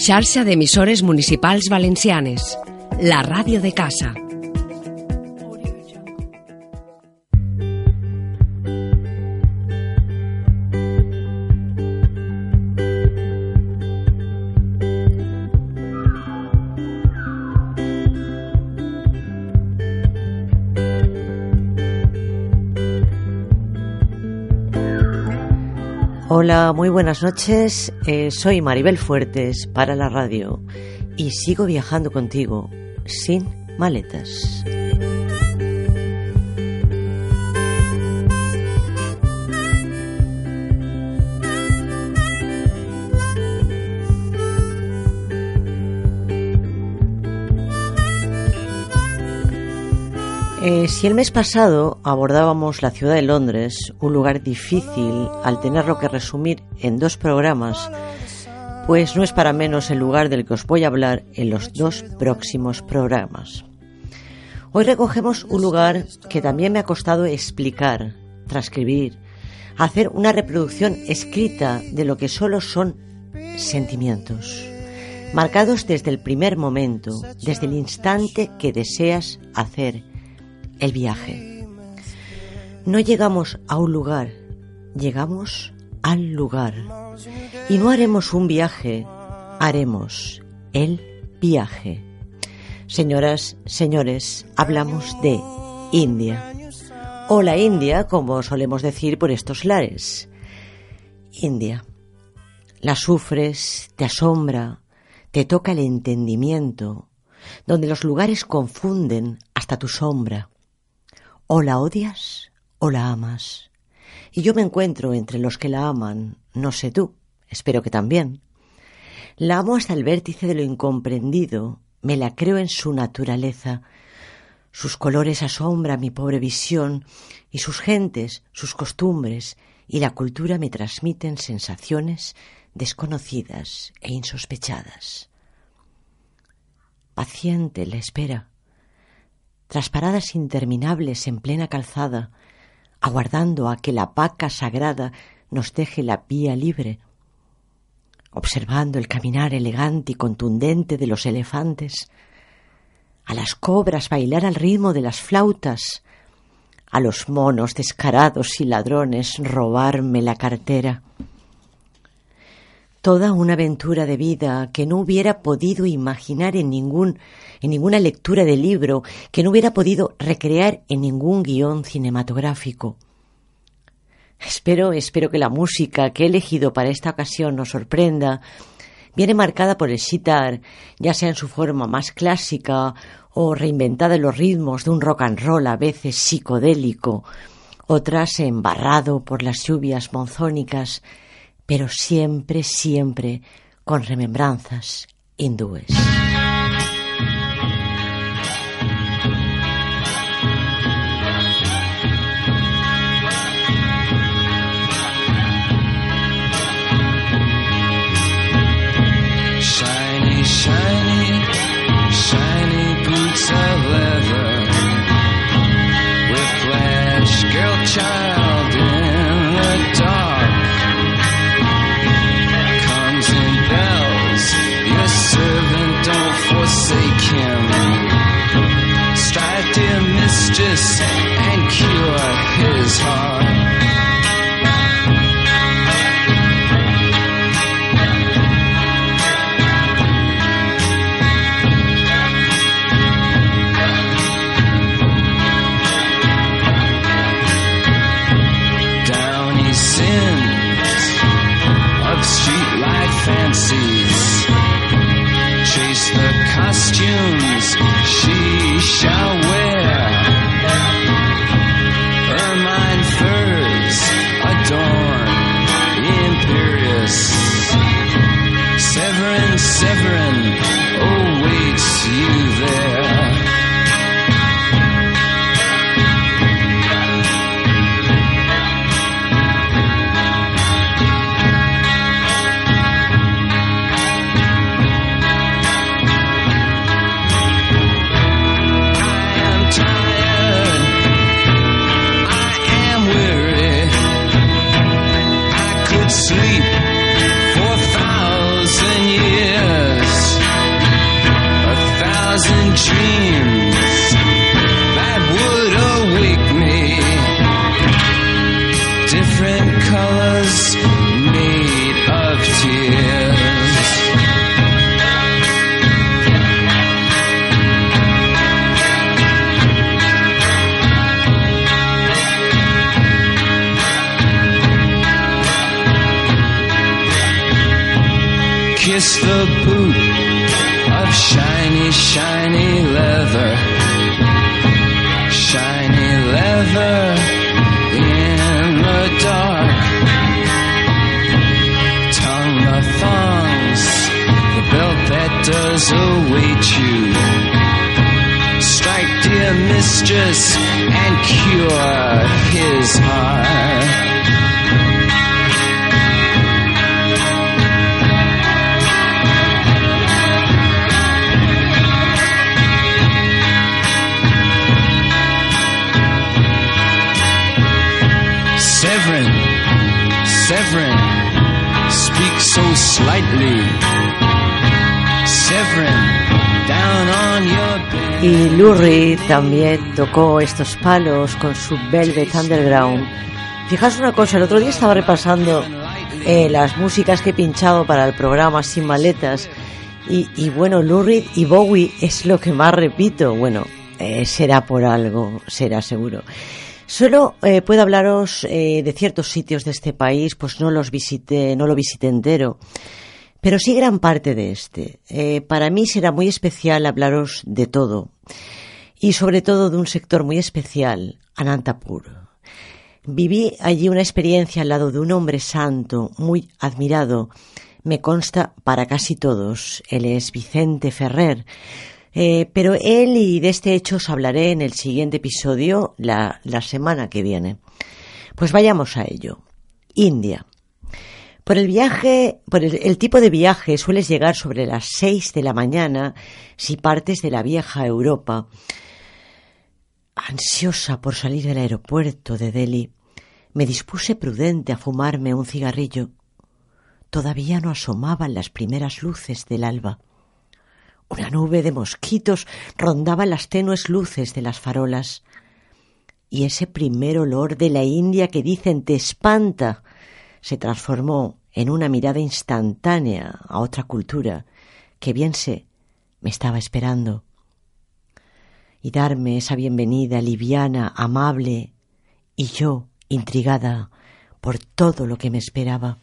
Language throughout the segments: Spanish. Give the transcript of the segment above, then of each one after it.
Xarxa d'emissores municipals valencianes. La ràdio de casa. Hola, muy buenas noches. Eh, soy Maribel Fuertes para la radio y sigo viajando contigo sin maletas. Eh, si el mes pasado abordábamos la ciudad de Londres, un lugar difícil al tenerlo que resumir en dos programas, pues no es para menos el lugar del que os voy a hablar en los dos próximos programas. Hoy recogemos un lugar que también me ha costado explicar, transcribir, hacer una reproducción escrita de lo que solo son sentimientos, marcados desde el primer momento, desde el instante que deseas hacer el viaje. No llegamos a un lugar, llegamos al lugar. Y no haremos un viaje, haremos el viaje. Señoras, señores, hablamos de India. O la India, como solemos decir por estos lares. India. La sufres, te asombra, te toca el entendimiento, donde los lugares confunden hasta tu sombra. O la odias o la amas. Y yo me encuentro entre los que la aman, no sé tú, espero que también. La amo hasta el vértice de lo incomprendido, me la creo en su naturaleza. Sus colores asombra mi pobre visión, y sus gentes, sus costumbres y la cultura me transmiten sensaciones desconocidas e insospechadas. Paciente la espera, tras paradas interminables en plena calzada, aguardando a que la vaca sagrada nos deje la vía libre, observando el caminar elegante y contundente de los elefantes, a las cobras bailar al ritmo de las flautas, a los monos descarados y ladrones robarme la cartera. Toda una aventura de vida que no hubiera podido imaginar en ningún en ninguna lectura de libro, que no hubiera podido recrear en ningún guion cinematográfico. Espero, espero que la música que he elegido para esta ocasión nos sorprenda. Viene marcada por el sitar, ya sea en su forma más clásica o reinventada en los ritmos de un rock and roll a veces psicodélico, otras embarrado por las lluvias monzónicas, pero siempre, siempre con remembranzas hindúes. justice and cure his heart. Down he streetlight fancies, chase the costumes she shall. Kiss the boot of shiny, shiny leather. Shiny leather await you. Strike, dear mistress, and cure his heart. Severin, Severin, speak so slightly. Y Lou también tocó estos palos con su Velvet Underground. Fijaos una cosa, el otro día estaba repasando eh, las músicas que he pinchado para el programa Sin Maletas y, bueno, Lou y Bowie es lo que más repito. Bueno, eh, será por algo, será seguro. Solo eh, puedo hablaros de ciertos sitios de este país, pues no los visité, no lo visité entero, pero sí gran parte de este. Eh, para mí será muy especial hablaros de todo y sobre todo de un sector muy especial, Anantapur. Viví allí una experiencia al lado de un hombre santo, muy admirado, me consta para casi todos. Él es Vicente Ferrer. Eh, pero él y de este hecho os hablaré en el siguiente episodio la, la semana que viene. Pues vayamos a ello. India. Por el viaje, por el, tipo de viaje sueles llegar sobre las seis de la mañana si partes de la vieja Europa. Ansiosa por salir del aeropuerto de Delhi, me dispuse prudente a fumarme un cigarrillo. Todavía no asomaban las primeras luces del alba. Una nube de mosquitos rondaba las tenues luces de las farolas. Y ese primer olor de la India que dicen te espanta se transformó en una mirada instantánea a otra cultura que bien sé me estaba esperando. Y darme esa bienvenida liviana, amable, y yo intrigada por todo lo que me esperaba.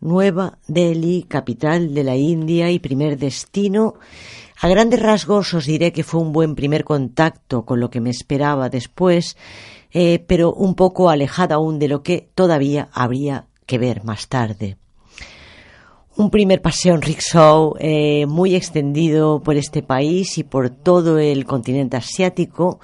Nueva Delhi, capital de la India y primer destino. A grandes rasgos os diré que fue un buen primer contacto con lo que me esperaba después, eh, pero un poco alejada aún de lo que todavía habría que ver más tarde. Un primer paseo en rickshaw eh, muy extendido por este país y por todo el continente asiático.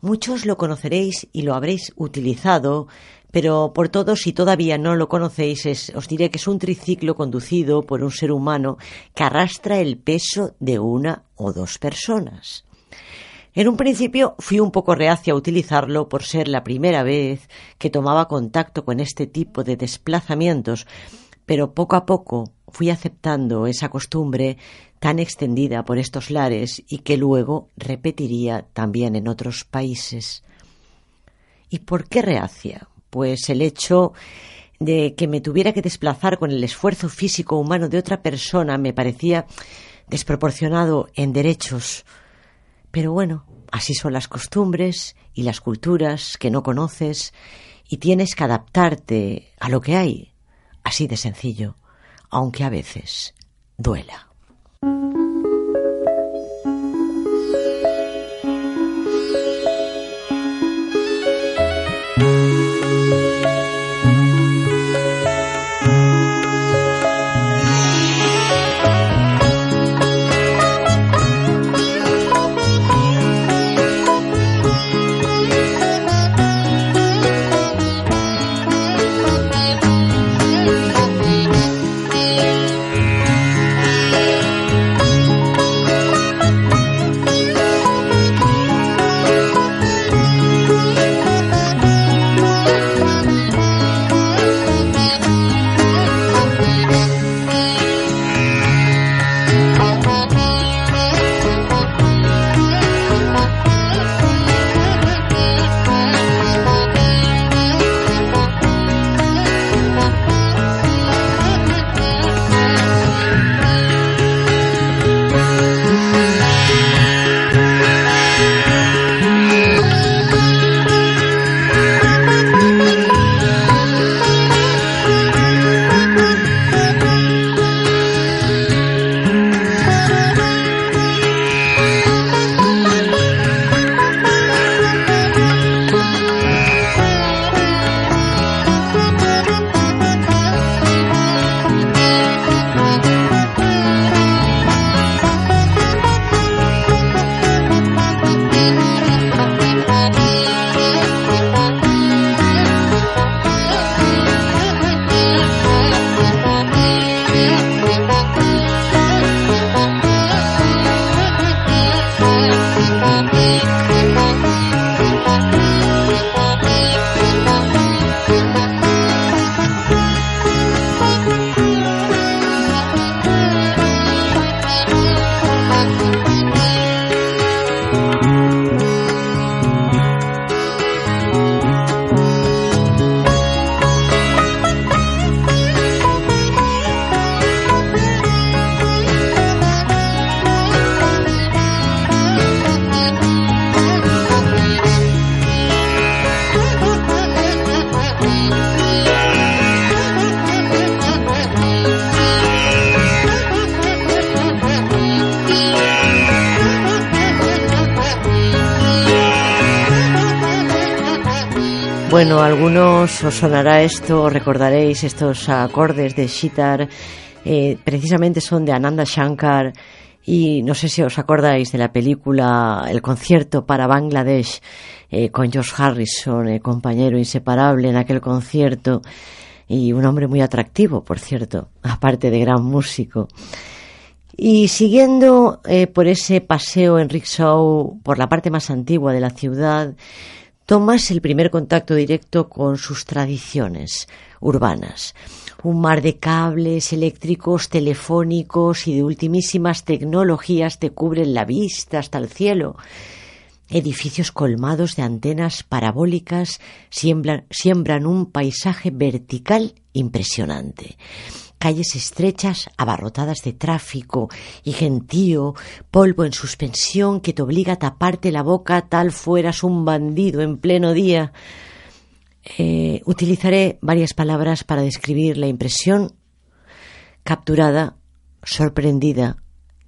Muchos lo conoceréis y lo habréis utilizado pero por todos, si todavía no lo conocéis, os diré que es un triciclo conducido por un ser humano que arrastra el peso de una o dos personas. En un principio fui un poco reacia a utilizarlo por ser la primera vez que tomaba contacto con este tipo de desplazamientos, pero poco a poco fui aceptando esa costumbre tan extendida por estos lares y que luego repetiría también en otros países. ¿Y por qué reacia? pues el hecho de que me tuviera que desplazar con el esfuerzo físico humano de otra persona me parecía desproporcionado en derechos. Pero bueno, así son las costumbres y las culturas que no conoces y tienes que adaptarte a lo que hay, así de sencillo, aunque a veces duela. Bueno, algunos os sonará esto, recordaréis estos acordes de Shitar, eh, precisamente son de Ananda Shankar y no sé si os acordáis de la película El concierto para Bangladesh eh, con George Harrison, el compañero inseparable en aquel concierto y un hombre muy atractivo, por cierto, aparte de gran músico. Y siguiendo eh, por ese paseo en rickshaw por la parte más antigua de la ciudad, tomas el primer contacto directo con sus tradiciones urbanas. Un mar de cables eléctricos, telefónicos y de ultimísimas tecnologías te cubren la vista hasta el cielo. Edificios colmados de antenas parabólicas siembran, siembran un paisaje vertical impresionante calles estrechas abarrotadas de tráfico y gentío, polvo en suspensión que te obliga a taparte la boca tal fueras un bandido en pleno día. Eh, utilizaré varias palabras para describir la impresión capturada, sorprendida,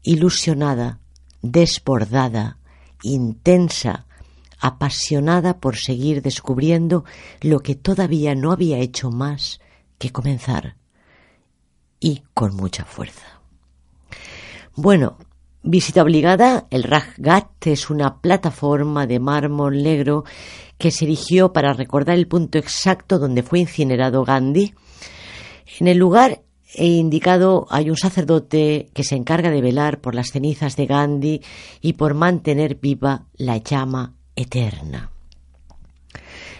ilusionada, desbordada, intensa, apasionada por seguir descubriendo lo que todavía no había hecho más que comenzar y con mucha fuerza. Bueno, visita obligada, el Rajgat es una plataforma de mármol negro que se erigió para recordar el punto exacto donde fue incinerado Gandhi. En el lugar he indicado hay un sacerdote que se encarga de velar por las cenizas de Gandhi y por mantener viva la llama eterna.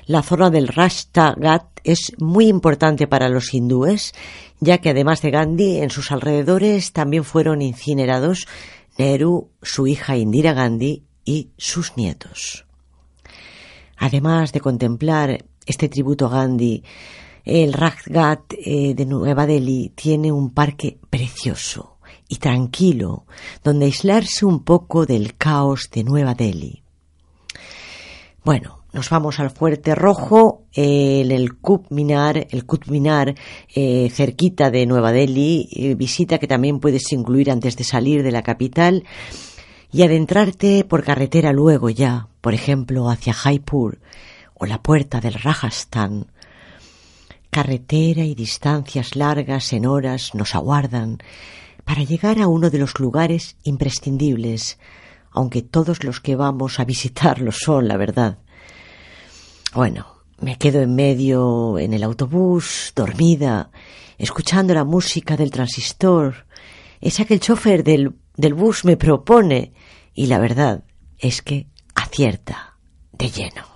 La zona del Rashtagat es muy importante para los hindúes ya que además de Gandhi, en sus alrededores también fueron incinerados Nehru, su hija Indira Gandhi y sus nietos. Además de contemplar este tributo a Gandhi, el Rajgat eh, de Nueva Delhi tiene un parque precioso y tranquilo, donde aislarse un poco del caos de Nueva Delhi. Bueno, nos vamos al Fuerte Rojo, el, el Minar, el eh, cerquita de Nueva Delhi, eh, visita que también puedes incluir antes de salir de la capital y adentrarte por carretera luego ya, por ejemplo, hacia Jaipur o la puerta del Rajasthan. Carretera y distancias largas en horas nos aguardan para llegar a uno de los lugares imprescindibles, aunque todos los que vamos a visitarlo son, la verdad. Bueno, me quedo en medio en el autobús, dormida, escuchando la música del transistor, esa que el chofer del, del bus me propone, y la verdad es que acierta de lleno.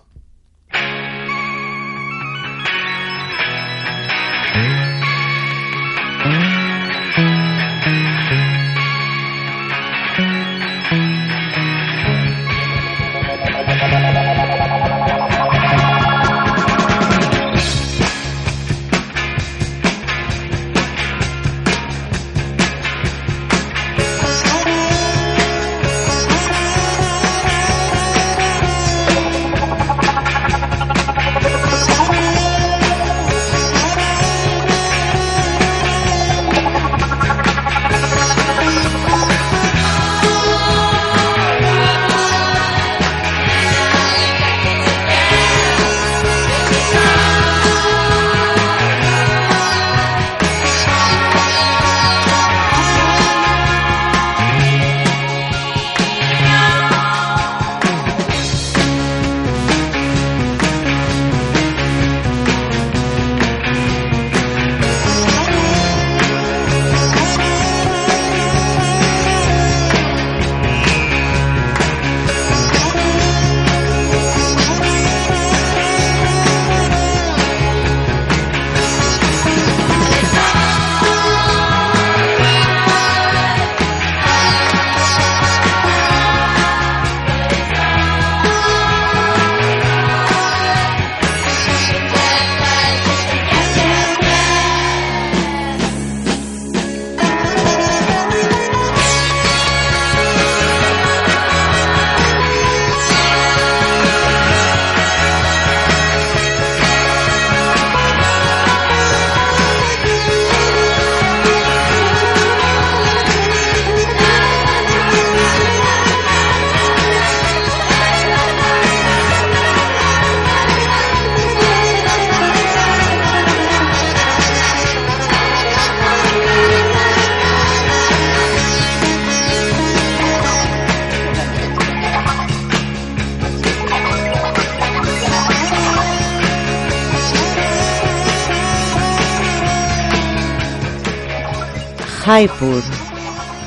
Jaipur.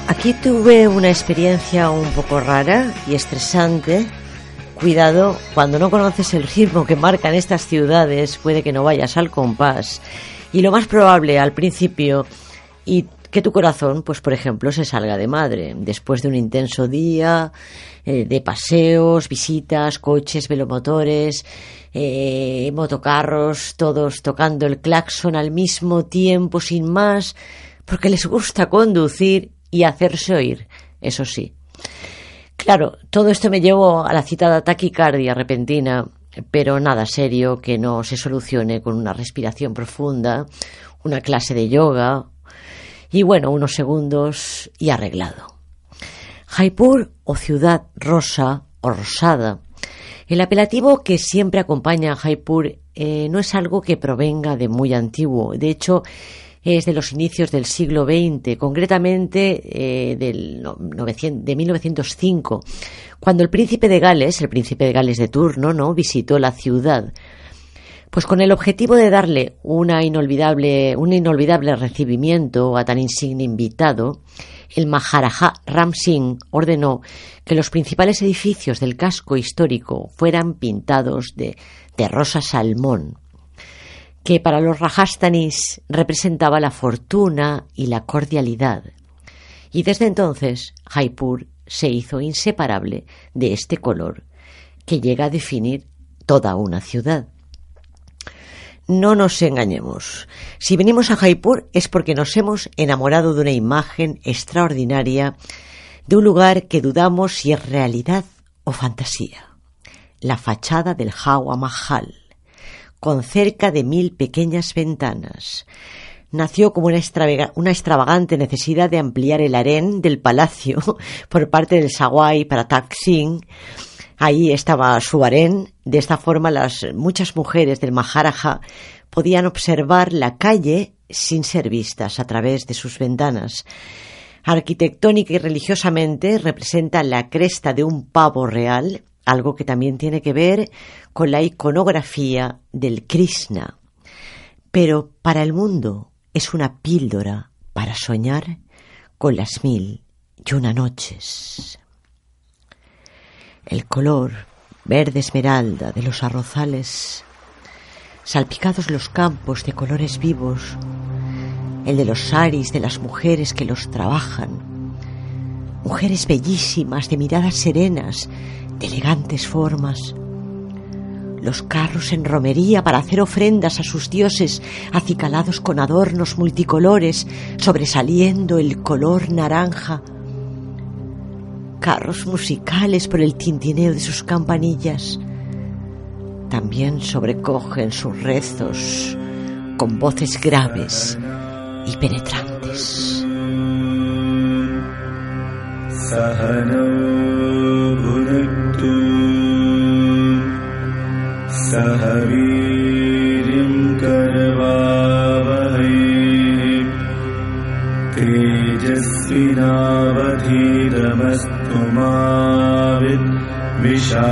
Aquí tuve una experiencia un poco rara y estresante. Cuidado, cuando no conoces el ritmo que marcan estas ciudades, puede que no vayas al compás. Y lo más probable al principio, y que tu corazón, pues por ejemplo, se salga de madre. Después de un intenso día eh, de paseos, visitas, coches, velomotores, eh, motocarros, todos tocando el claxon al mismo tiempo, sin más, porque les gusta conducir y hacerse oír, eso sí. Claro, todo esto me llevó a la citada taquicardia repentina, pero nada serio que no se solucione con una respiración profunda, una clase de yoga y bueno, unos segundos y arreglado. Jaipur o ciudad rosa o rosada. El apelativo que siempre acompaña a Jaipur eh, no es algo que provenga de muy antiguo. De hecho, es de los inicios del siglo XX, concretamente eh, de 1905, cuando el príncipe de Gales, el príncipe de Gales de turno, ¿no? visitó la ciudad. Pues con el objetivo de darle una inolvidable, un inolvidable recibimiento a tan insigne invitado, el Maharaja Ram Singh ordenó que los principales edificios del casco histórico fueran pintados de rosa salmón, que para los Rajastanis representaba la fortuna y la cordialidad. Y desde entonces Jaipur se hizo inseparable de este color que llega a definir toda una ciudad. No nos engañemos. Si venimos a Jaipur es porque nos hemos enamorado de una imagen extraordinaria de un lugar que dudamos si es realidad o fantasía. La fachada del Hawa Mahal, con cerca de mil pequeñas ventanas. Nació como una, una extravagante necesidad de ampliar el harén del palacio por parte del Sawai para Taksin Ahí estaba su harén. De esta forma, las muchas mujeres del Maharaja podían observar la calle sin ser vistas a través de sus ventanas. Arquitectónica y religiosamente representa la cresta de un pavo real, algo que también tiene que ver con la iconografía del Krishna. Pero para el mundo es una píldora para soñar con las mil y una noches el color verde esmeralda de los arrozales, salpicados los campos de colores vivos, el de los saris de las mujeres que los trabajan, mujeres bellísimas, de miradas serenas, de elegantes formas, los carros en romería para hacer ofrendas a sus dioses, acicalados con adornos multicolores, sobresaliendo el color naranja, carros musicales por el tintineo de sus campanillas. También sobrecogen sus rezos con voces graves y penetrantes. सहवीर्यम् करवावहै करवाव मा विद्विषावहै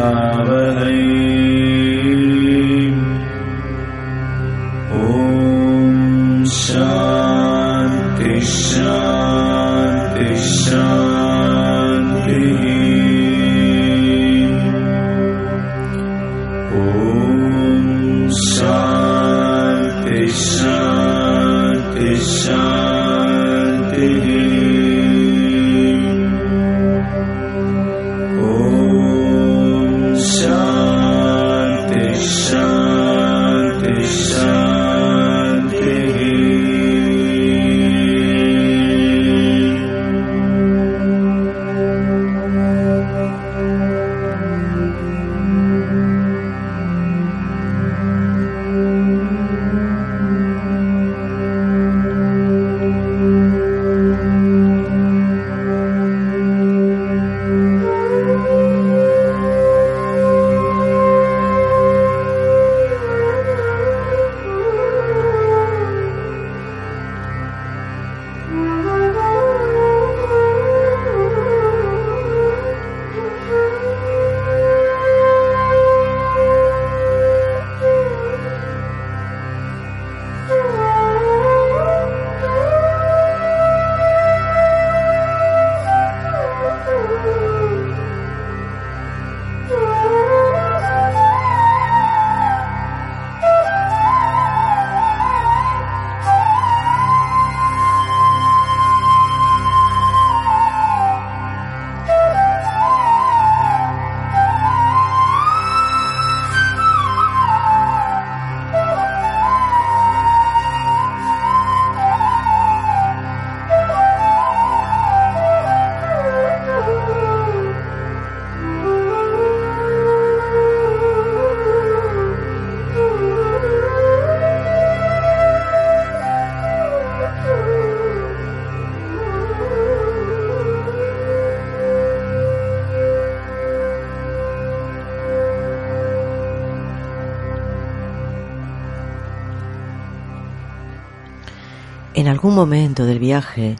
En algún momento del viaje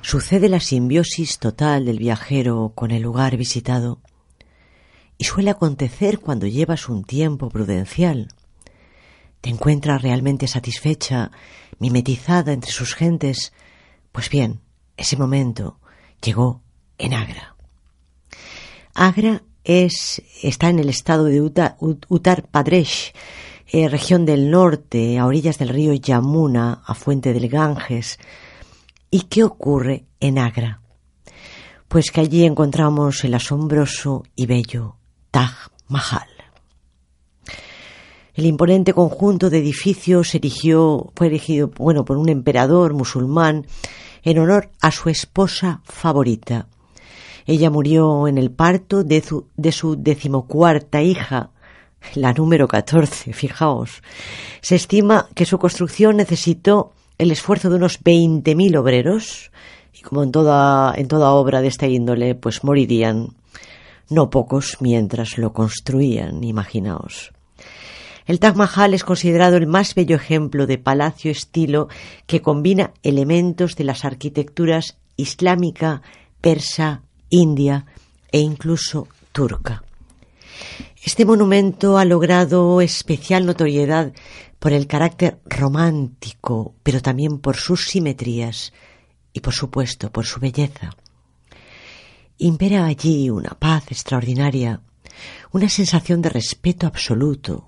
sucede la simbiosis total del viajero con el lugar visitado y suele acontecer cuando llevas un tiempo prudencial. Te encuentras realmente satisfecha, mimetizada entre sus gentes. Pues bien, ese momento llegó en Agra. Agra es, está en el estado de Uttar Pradesh, eh, región del norte, a orillas del río Yamuna, a fuente del Ganges. ¿Y qué ocurre en Agra? Pues que allí encontramos el asombroso y bello Taj Mahal. El imponente conjunto de edificios erigió, fue erigido bueno, por un emperador musulmán en honor a su esposa favorita. Ella murió en el parto de su, de su decimocuarta hija, la número 14, fijaos. Se estima que su construcción necesitó el esfuerzo de unos 20.000 obreros y como en toda, en toda obra de esta índole, pues morirían no pocos mientras lo construían, imaginaos. El Taj Mahal es considerado el más bello ejemplo de palacio estilo que combina elementos de las arquitecturas islámica, persa, india e incluso turca. Este monumento ha logrado especial notoriedad por el carácter romántico, pero también por sus simetrías y, por supuesto, por su belleza. Impera allí una paz extraordinaria, una sensación de respeto absoluto,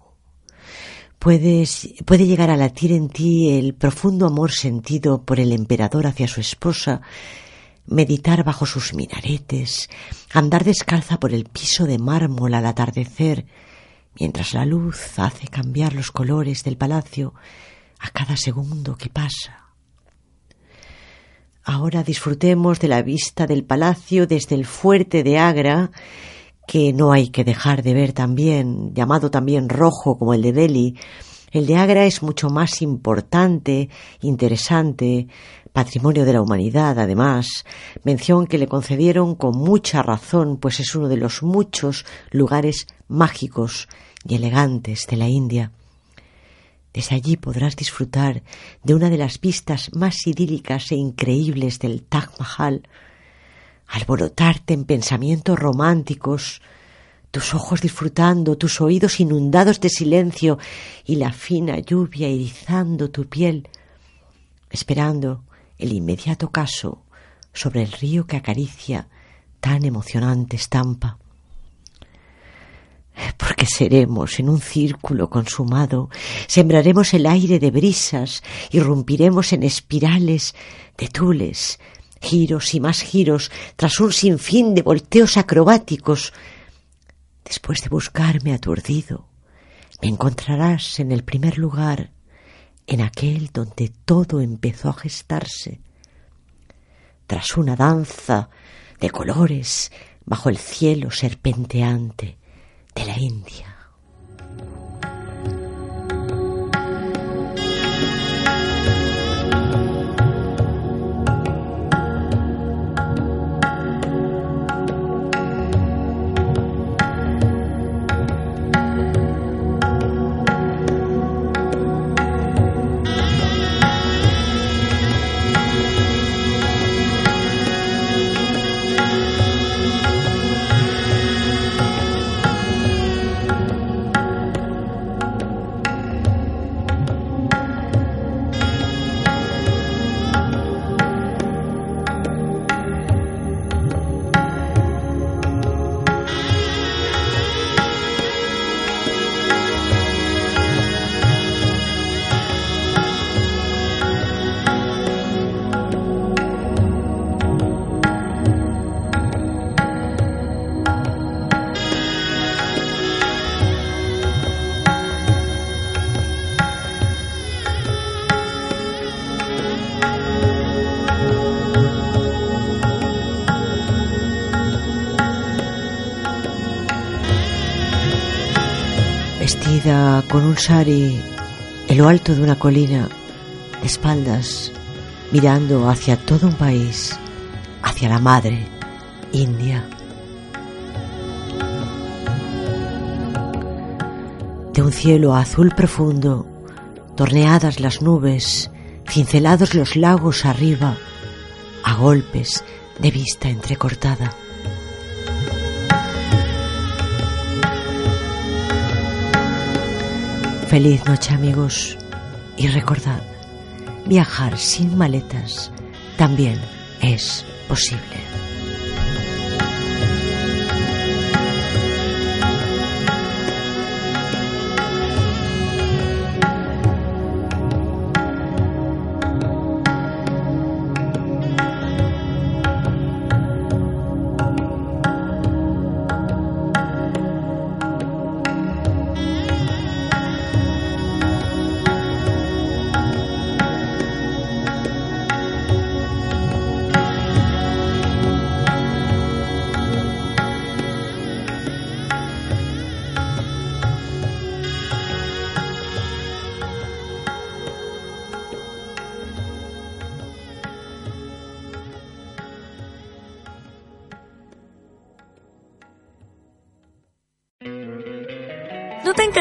puede llegar a latir en ti el profundo amor sentido por el emperador hacia su esposa, meditar bajo sus minaretes, andar descalza por el piso de mármol al atardecer, mientras la luz hace cambiar los colores del palacio a cada segundo que pasa. Ahora disfrutemos de la vista del palacio desde el fuerte de Agra que no hay que dejar de ver también, llamado también rojo como el de Delhi, el de Agra es mucho más importante, interesante, patrimonio de la humanidad, además, mención que le concedieron con mucha razón, pues es uno de los muchos lugares mágicos y elegantes de la India. Desde allí podrás disfrutar de una de las vistas más idílicas e increíbles del Taj Mahal, alborotarte en pensamientos románticos, tus ojos disfrutando, tus oídos inundados de silencio y la fina lluvia erizando tu piel, esperando el inmediato caso sobre el río que acaricia tan emocionante estampa. Porque seremos en un círculo consumado, sembraremos el aire de brisas, irrumpiremos en espirales de tules, giros y más giros, tras un sinfín de volteos acrobáticos. Después de buscarme aturdido, me encontrarás en el primer lugar, en aquel donde todo empezó a gestarse. Tras una danza de colores bajo el cielo serpenteante de la India. En lo alto de una colina, de espaldas, mirando hacia todo un país, hacia la madre, India. De un cielo azul profundo, torneadas las nubes, cincelados los lagos arriba, a golpes de vista entrecortada. Feliz noche amigos y recordad, viajar sin maletas también es posible.